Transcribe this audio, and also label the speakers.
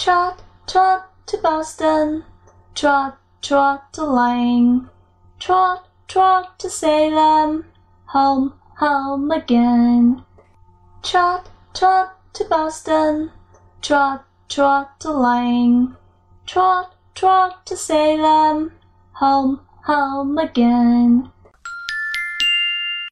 Speaker 1: trot trot to Boston, trot, trot to Lynn, trot, trot to Salem, home, home again. Trot, trot to Boston, trot, trot to Lynn, trot, trot to Salem, home, home again.